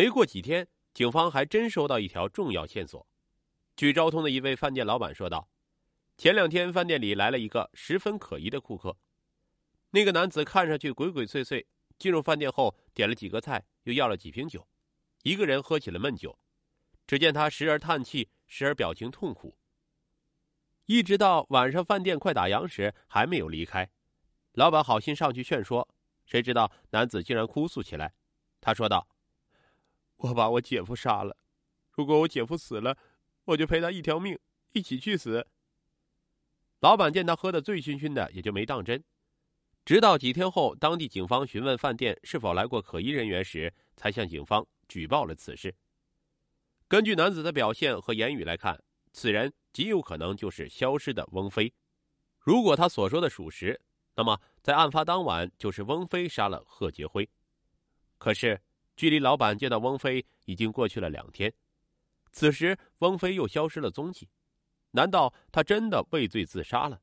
没过几天，警方还真收到一条重要线索。据昭通的一位饭店老板说道，前两天饭店里来了一个十分可疑的顾客。那个男子看上去鬼鬼祟祟，进入饭店后点了几个菜，又要了几瓶酒，一个人喝起了闷酒。只见他时而叹气，时而表情痛苦。一直到晚上饭店快打烊时，还没有离开。老板好心上去劝说，谁知道男子竟然哭诉起来。他说道：“我把我姐夫杀了，如果我姐夫死了。”我就赔他一条命，一起去死。老板见他喝得醉醺醺的，也就没当真。直到几天后，当地警方询问饭店是否来过可疑人员时，才向警方举报了此事。根据男子的表现和言语来看，此人极有可能就是消失的翁飞。如果他所说的属实，那么在案发当晚就是翁飞杀了贺杰辉。可是，距离老板见到翁飞已经过去了两天。此时，翁飞又消失了踪迹，难道他真的畏罪自杀了？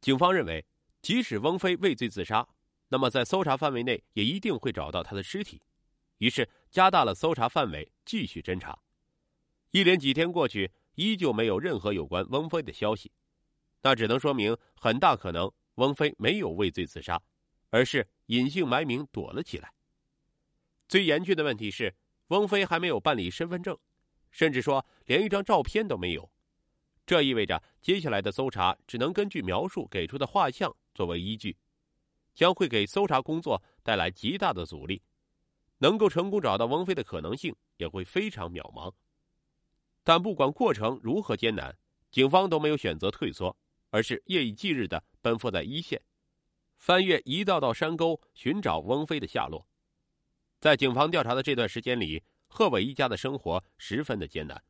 警方认为，即使翁飞畏罪自杀，那么在搜查范围内也一定会找到他的尸体，于是加大了搜查范围，继续侦查。一连几天过去，依旧没有任何有关翁飞的消息，那只能说明很大可能翁飞没有畏罪自杀，而是隐姓埋名躲了起来。最严峻的问题是，翁飞还没有办理身份证。甚至说连一张照片都没有，这意味着接下来的搜查只能根据描述给出的画像作为依据，将会给搜查工作带来极大的阻力，能够成功找到翁飞的可能性也会非常渺茫。但不管过程如何艰难，警方都没有选择退缩，而是夜以继日的奔赴在一线，翻越一道道山沟寻找翁飞的下落。在警方调查的这段时间里。贺伟一家的生活十分的艰难，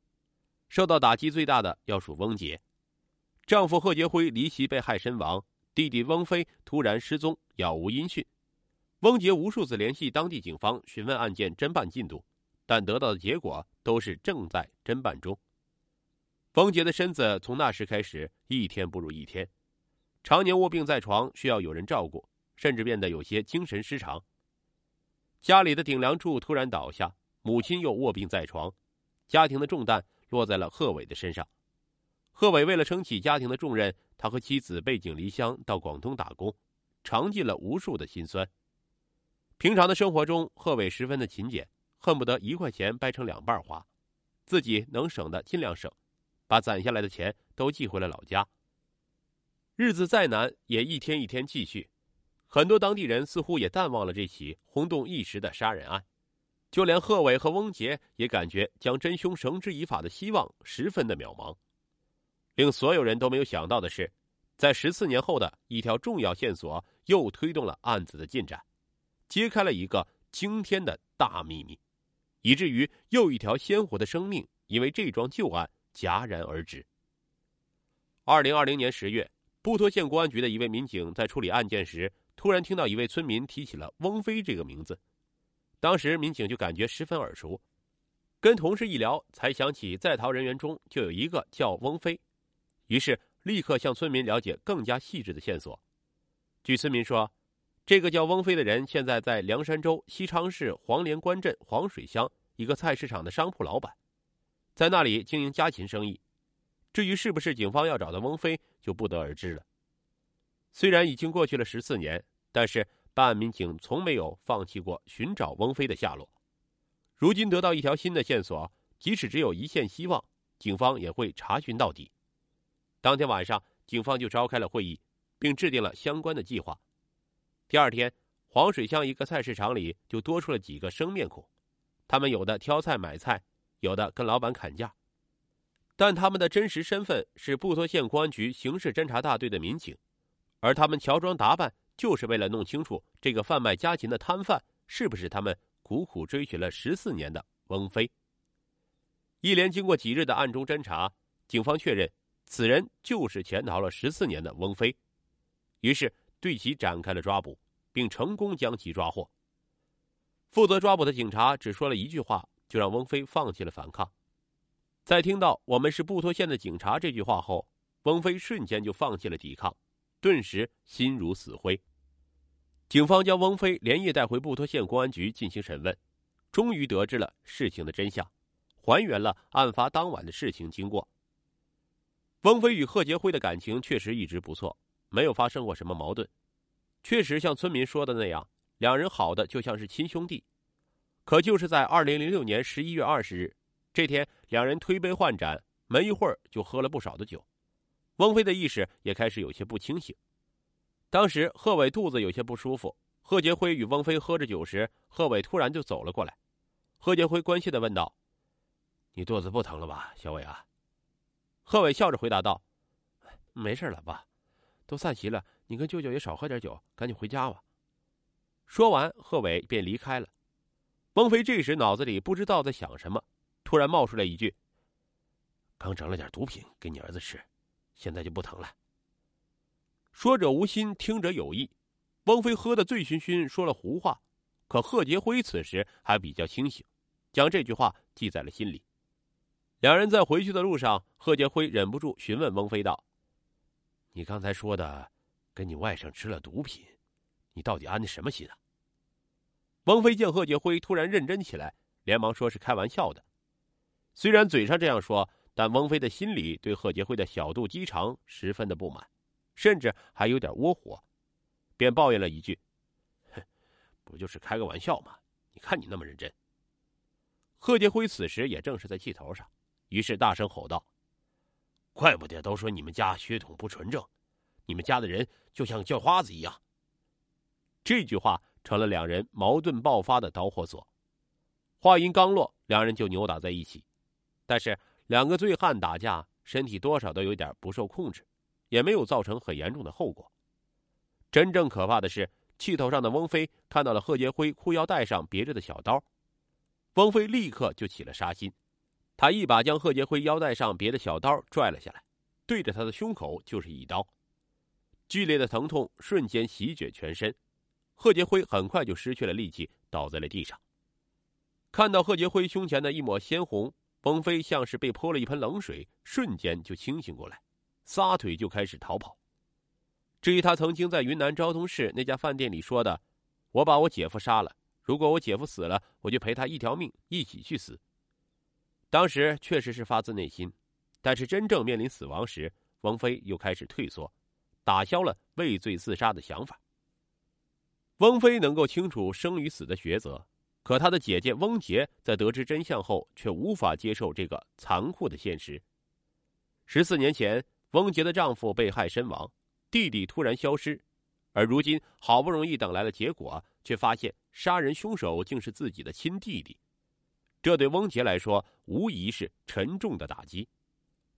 受到打击最大的要数翁杰。丈夫贺杰辉离奇被害身亡，弟弟翁飞突然失踪，杳无音讯。翁杰无数次联系当地警方询问案件侦办进度，但得到的结果都是正在侦办中。翁杰的身子从那时开始一天不如一天，常年卧病在床，需要有人照顾，甚至变得有些精神失常。家里的顶梁柱突然倒下。母亲又卧病在床，家庭的重担落在了贺伟的身上。贺伟为了撑起家庭的重任，他和妻子背井离乡到广东打工，尝尽了无数的辛酸。平常的生活中，贺伟十分的勤俭，恨不得一块钱掰成两半花，自己能省的尽量省，把攒下来的钱都寄回了老家。日子再难，也一天一天继续。很多当地人似乎也淡忘了这起轰动一时的杀人案。就连贺伟和翁杰也感觉将真凶绳之以法的希望十分的渺茫。令所有人都没有想到的是，在十四年后的一条重要线索又推动了案子的进展，揭开了一个惊天的大秘密，以至于又一条鲜活的生命因为这桩旧案戛然而止。二零二零年十月，布托县公安局的一位民警在处理案件时，突然听到一位村民提起了翁飞这个名字。当时民警就感觉十分耳熟，跟同事一聊，才想起在逃人员中就有一个叫翁飞，于是立刻向村民了解更加细致的线索。据村民说，这个叫翁飞的人现在在凉山州西昌市黄连关镇黄水乡一个菜市场的商铺老板，在那里经营家禽生意。至于是不是警方要找的翁飞，就不得而知了。虽然已经过去了十四年，但是。办案民警从没有放弃过寻找翁飞的下落，如今得到一条新的线索，即使只有一线希望，警方也会查询到底。当天晚上，警方就召开了会议，并制定了相关的计划。第二天，黄水乡一个菜市场里就多出了几个生面孔，他们有的挑菜买菜，有的跟老板砍价，但他们的真实身份是布托县公安局刑事侦查大队的民警，而他们乔装打扮。就是为了弄清楚这个贩卖家禽的摊贩是不是他们苦苦追寻了十四年的翁飞。一连经过几日的暗中侦查，警方确认此人就是潜逃了十四年的翁飞，于是对其展开了抓捕，并成功将其抓获。负责抓捕的警察只说了一句话，就让翁飞放弃了反抗。在听到“我们是布托县的警察”这句话后，翁飞瞬间就放弃了抵抗。顿时心如死灰。警方将翁飞连夜带回布拖县公安局进行审问，终于得知了事情的真相，还原了案发当晚的事情经过。翁飞与贺杰辉的感情确实一直不错，没有发生过什么矛盾，确实像村民说的那样，两人好的就像是亲兄弟。可就是在二零零六年十一月二十日这天，两人推杯换盏，没一会儿就喝了不少的酒，翁飞的意识也开始有些不清醒。当时贺伟肚子有些不舒服，贺杰辉与翁飞喝着酒时，贺伟突然就走了过来。贺杰辉关切的问道：“你肚子不疼了吧，小伟啊？”贺伟笑着回答道：“没事了，爸，都散席了，你跟舅舅也少喝点酒，赶紧回家吧。”说完，贺伟便离开了。翁飞这时脑子里不知道在想什么，突然冒出来一句：“刚整了点毒品给你儿子吃，现在就不疼了。”说者无心，听者有意。翁飞喝得醉醺醺，说了胡话。可贺杰辉此时还比较清醒，将这句话记在了心里。两人在回去的路上，贺杰辉忍不住询问翁飞道：“你刚才说的，跟你外甥吃了毒品，你到底安的什么心啊？”翁飞见贺杰辉突然认真起来，连忙说是开玩笑的。虽然嘴上这样说，但翁飞的心里对贺杰辉的小肚鸡肠十分的不满，甚至还有点窝火，便抱怨了一句：“哼，不就是开个玩笑吗？你看你那么认真。”贺杰辉此时也正是在气头上，于是大声吼道：“怪不得都说你们家血统不纯正，你们家的人就像叫花子一样。”这句话。成了两人矛盾爆发的导火索。话音刚落，两人就扭打在一起。但是两个醉汉打架，身体多少都有点不受控制，也没有造成很严重的后果。真正可怕的是，气头上的翁飞看到了贺杰辉裤腰带上别着的小刀，翁飞立刻就起了杀心，他一把将贺杰辉腰带上别的小刀拽了下来，对着他的胸口就是一刀，剧烈的疼痛瞬间席卷全身。贺杰辉很快就失去了力气，倒在了地上。看到贺杰辉胸前的一抹鲜红，翁飞像是被泼了一盆冷水，瞬间就清醒过来，撒腿就开始逃跑。至于他曾经在云南昭通市那家饭店里说的：“我把我姐夫杀了，如果我姐夫死了，我就赔他一条命，一起去死。”当时确实是发自内心，但是真正面临死亡时，翁飞又开始退缩，打消了畏罪自杀的想法。翁飞能够清楚生与死的抉择，可他的姐姐翁杰在得知真相后，却无法接受这个残酷的现实。十四年前，翁杰的丈夫被害身亡，弟弟突然消失，而如今好不容易等来了结果，却发现杀人凶手竟是自己的亲弟弟，这对翁杰来说无疑是沉重的打击。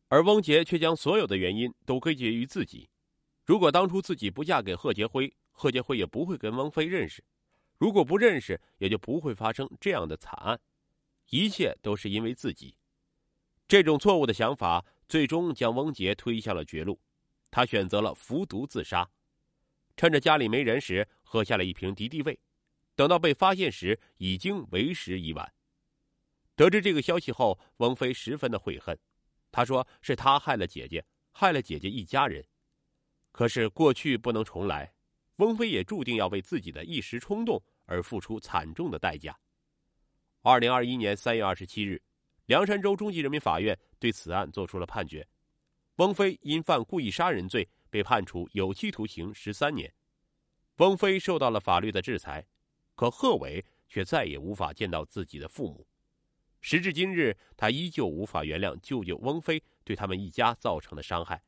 而翁杰却将所有的原因都归结于自己。如果当初自己不嫁给贺杰辉，贺杰辉也不会跟翁飞认识，如果不认识，也就不会发生这样的惨案。一切都是因为自己。这种错误的想法，最终将翁杰推向了绝路。他选择了服毒自杀，趁着家里没人时，喝下了一瓶敌敌畏。等到被发现时，已经为时已晚。得知这个消息后，翁飞十分的悔恨。他说：“是他害了姐姐，害了姐姐一家人。可是过去不能重来。”翁飞也注定要为自己的一时冲动而付出惨重的代价。二零二一年三月二十七日，凉山州中级人民法院对此案作出了判决：翁飞因犯故意杀人罪被判处有期徒刑十三年。翁飞受到了法律的制裁，可贺伟却再也无法见到自己的父母。时至今日，他依旧无法原谅舅舅翁飞对他们一家造成的伤害。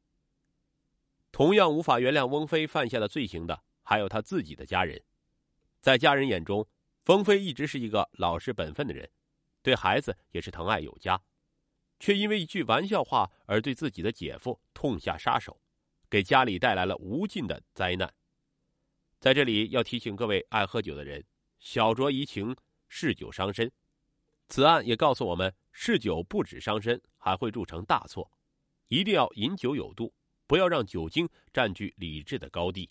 同样无法原谅翁飞犯下的罪行的。还有他自己的家人，在家人眼中，冯飞一直是一个老实本分的人，对孩子也是疼爱有加，却因为一句玩笑话而对自己的姐夫痛下杀手，给家里带来了无尽的灾难。在这里要提醒各位爱喝酒的人，小酌怡情，嗜酒伤身。此案也告诉我们，嗜酒不止伤身，还会铸成大错，一定要饮酒有度，不要让酒精占据理智的高地。